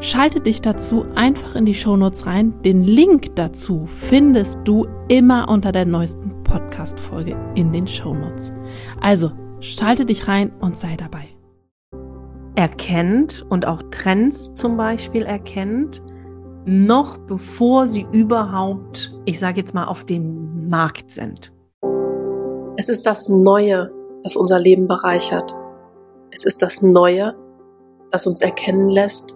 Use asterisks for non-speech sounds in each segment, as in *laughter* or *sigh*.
Schalte dich dazu einfach in die Shownotes rein. Den Link dazu findest du immer unter der neuesten Podcast-Folge in den Shownotes. Also schalte dich rein und sei dabei. Erkennt und auch Trends zum Beispiel erkennt, noch bevor sie überhaupt, ich sage jetzt mal, auf dem Markt sind. Es ist das Neue, das unser Leben bereichert. Es ist das Neue, das uns erkennen lässt,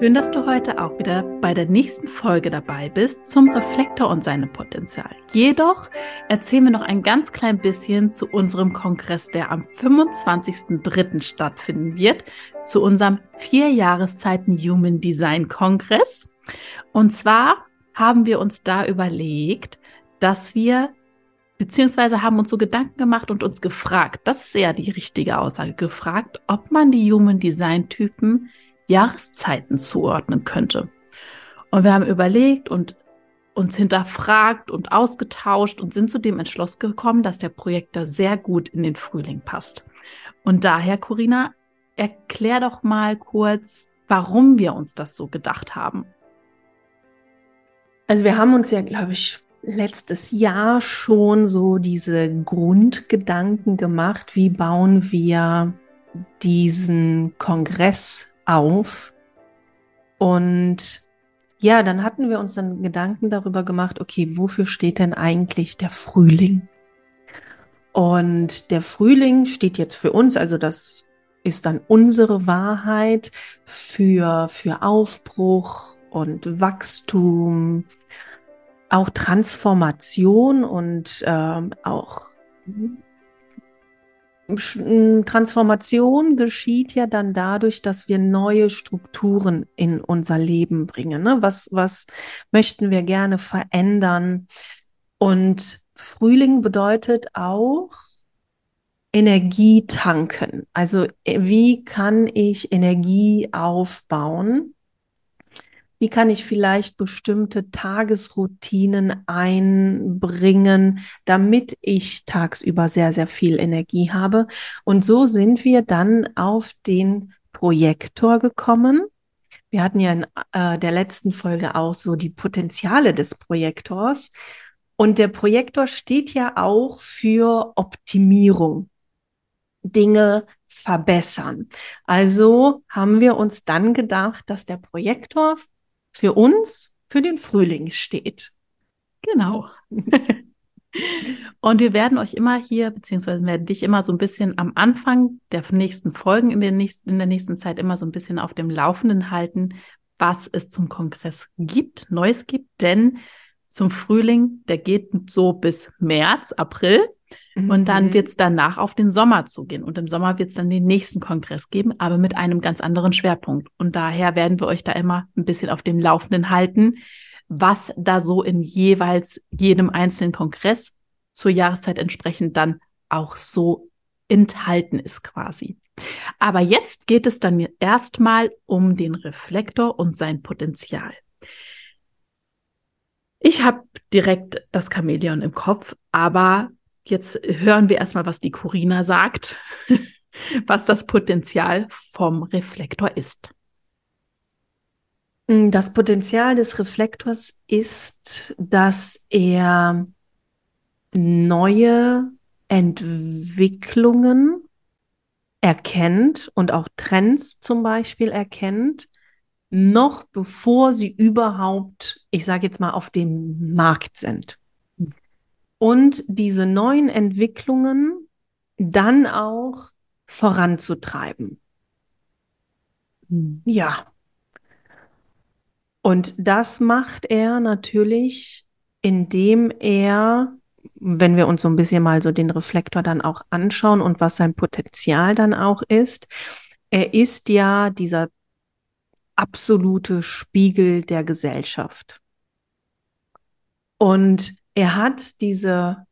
Schön, dass du heute auch wieder bei der nächsten Folge dabei bist zum Reflektor und seinem Potenzial. Jedoch erzählen wir noch ein ganz klein bisschen zu unserem Kongress, der am 25.03. stattfinden wird, zu unserem vier Jahreszeiten Human Design Kongress. Und zwar haben wir uns da überlegt, dass wir beziehungsweise haben uns so Gedanken gemacht und uns gefragt, das ist eher die richtige Aussage, gefragt, ob man die Human Design Typen Jahreszeiten zuordnen könnte. Und wir haben überlegt und uns hinterfragt und ausgetauscht und sind zu dem Entschluss gekommen, dass der Projektor sehr gut in den Frühling passt. Und daher, Corinna, erklär doch mal kurz, warum wir uns das so gedacht haben. Also wir haben uns ja, glaube ich, letztes Jahr schon so diese Grundgedanken gemacht, wie bauen wir diesen Kongress auf. Und ja, dann hatten wir uns dann Gedanken darüber gemacht, okay, wofür steht denn eigentlich der Frühling? Und der Frühling steht jetzt für uns, also das ist dann unsere Wahrheit für, für Aufbruch und Wachstum, auch Transformation und ähm, auch Transformation geschieht ja dann dadurch, dass wir neue Strukturen in unser Leben bringen. Ne? Was, was möchten wir gerne verändern? Und Frühling bedeutet auch Energie tanken. Also äh, wie kann ich Energie aufbauen? Wie kann ich vielleicht bestimmte Tagesroutinen einbringen, damit ich tagsüber sehr, sehr viel Energie habe? Und so sind wir dann auf den Projektor gekommen. Wir hatten ja in äh, der letzten Folge auch so die Potenziale des Projektors. Und der Projektor steht ja auch für Optimierung. Dinge verbessern. Also haben wir uns dann gedacht, dass der Projektor für uns für den Frühling steht. Genau. *laughs* Und wir werden euch immer hier, beziehungsweise werden dich immer so ein bisschen am Anfang der nächsten Folgen in der nächsten, in der nächsten Zeit immer so ein bisschen auf dem Laufenden halten, was es zum Kongress gibt, Neues gibt, denn zum Frühling, der geht so bis März, April. Und dann mhm. wird es danach auf den Sommer zugehen. Und im Sommer wird es dann den nächsten Kongress geben, aber mit einem ganz anderen Schwerpunkt. Und daher werden wir euch da immer ein bisschen auf dem Laufenden halten, was da so in jeweils jedem einzelnen Kongress zur Jahreszeit entsprechend dann auch so enthalten ist quasi. Aber jetzt geht es dann erstmal um den Reflektor und sein Potenzial. Ich habe direkt das Chamäleon im Kopf, aber Jetzt hören wir erstmal, was die Corina sagt, *laughs* was das Potenzial vom Reflektor ist. Mm, das Potenzial des Reflektors ist, dass er neue Entwicklungen erkennt und auch Trends zum Beispiel erkennt, noch bevor sie überhaupt, ich sage jetzt mal, auf dem Markt sind. Und diese neuen Entwicklungen dann auch voranzutreiben. Ja. Und das macht er natürlich, indem er, wenn wir uns so ein bisschen mal so den Reflektor dann auch anschauen und was sein Potenzial dann auch ist, er ist ja dieser absolute Spiegel der Gesellschaft. Und er hat diese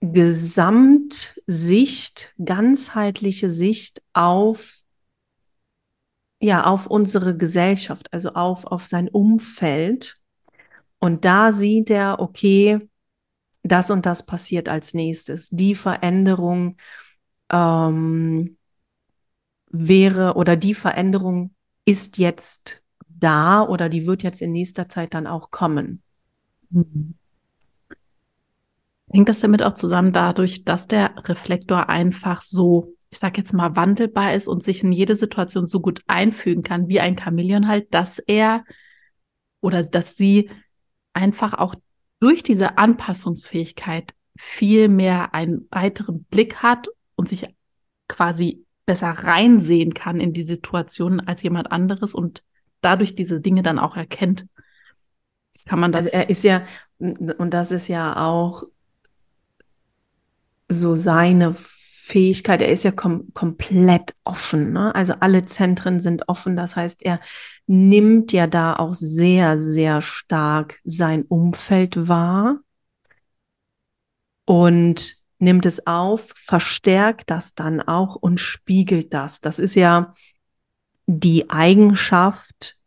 Gesamtsicht, ganzheitliche Sicht auf ja, auf unsere Gesellschaft, also auf, auf sein Umfeld. Und da sieht er, okay, das und das passiert als nächstes. Die Veränderung ähm, wäre oder die Veränderung ist jetzt da oder die wird jetzt in nächster Zeit dann auch kommen. Mhm. Hängt das damit auch zusammen dadurch, dass der Reflektor einfach so ich sag jetzt mal, wandelbar ist und sich in jede Situation so gut einfügen kann, wie ein Chamäleon halt, dass er oder dass sie einfach auch durch diese Anpassungsfähigkeit viel mehr einen weiteren Blick hat und sich quasi besser reinsehen kann in die Situation als jemand anderes und dadurch diese Dinge dann auch erkennt. Kann man das? Also er ist ja, und das ist ja auch so seine Fähigkeit, er ist ja kom komplett offen. Ne? Also alle Zentren sind offen. Das heißt, er nimmt ja da auch sehr, sehr stark sein Umfeld wahr und nimmt es auf, verstärkt das dann auch und spiegelt das. Das ist ja die Eigenschaft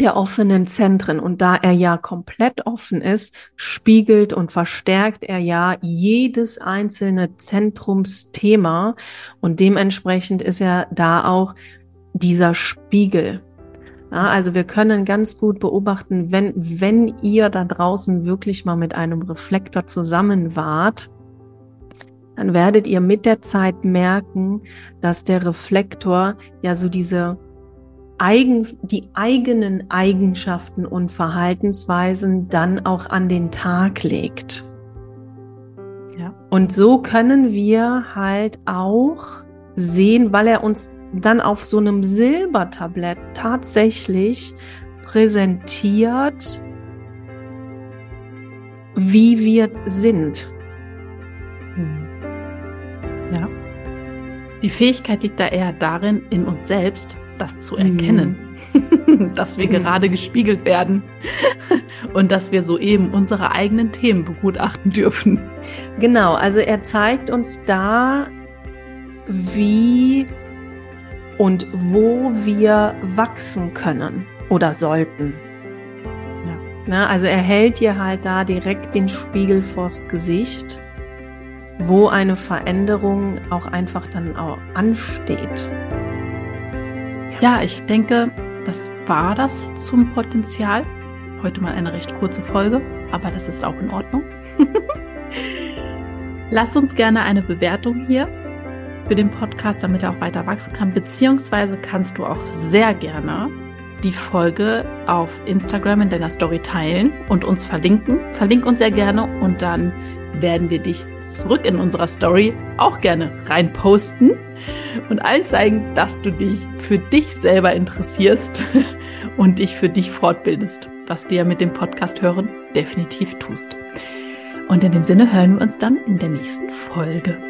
der offenen Zentren. Und da er ja komplett offen ist, spiegelt und verstärkt er ja jedes einzelne Zentrumsthema. Und dementsprechend ist er da auch dieser Spiegel. Ja, also wir können ganz gut beobachten, wenn, wenn ihr da draußen wirklich mal mit einem Reflektor zusammen wart, dann werdet ihr mit der Zeit merken, dass der Reflektor ja so diese eigen, die eigenen Eigenschaften und Verhaltensweisen dann auch an den Tag legt. Ja. Und so können wir halt auch sehen, weil er uns dann auf so einem Silbertablett tatsächlich präsentiert, wie wir sind. Hm. Ja. Die Fähigkeit liegt da eher darin, in uns selbst das zu erkennen, mhm. *laughs* dass wir mhm. gerade gespiegelt werden *laughs* und dass wir soeben unsere eigenen Themen begutachten dürfen. Genau, also er zeigt uns da, wie und wo wir wachsen können oder sollten. Ja. Na, also er hält dir halt da direkt den Spiegel vors Gesicht, wo eine Veränderung auch einfach dann auch ansteht. Ja, ich denke, das war das zum Potenzial. Heute mal eine recht kurze Folge, aber das ist auch in Ordnung. *laughs* Lass uns gerne eine Bewertung hier für den Podcast, damit er auch weiter wachsen kann. Beziehungsweise kannst du auch sehr gerne die Folge auf Instagram in deiner Story teilen und uns verlinken. Verlink uns sehr gerne und dann werden wir dich zurück in unserer Story auch gerne reinposten und allen zeigen, dass du dich für dich selber interessierst *laughs* und dich für dich fortbildest, was du ja mit dem Podcast hören definitiv tust. Und in dem Sinne hören wir uns dann in der nächsten Folge.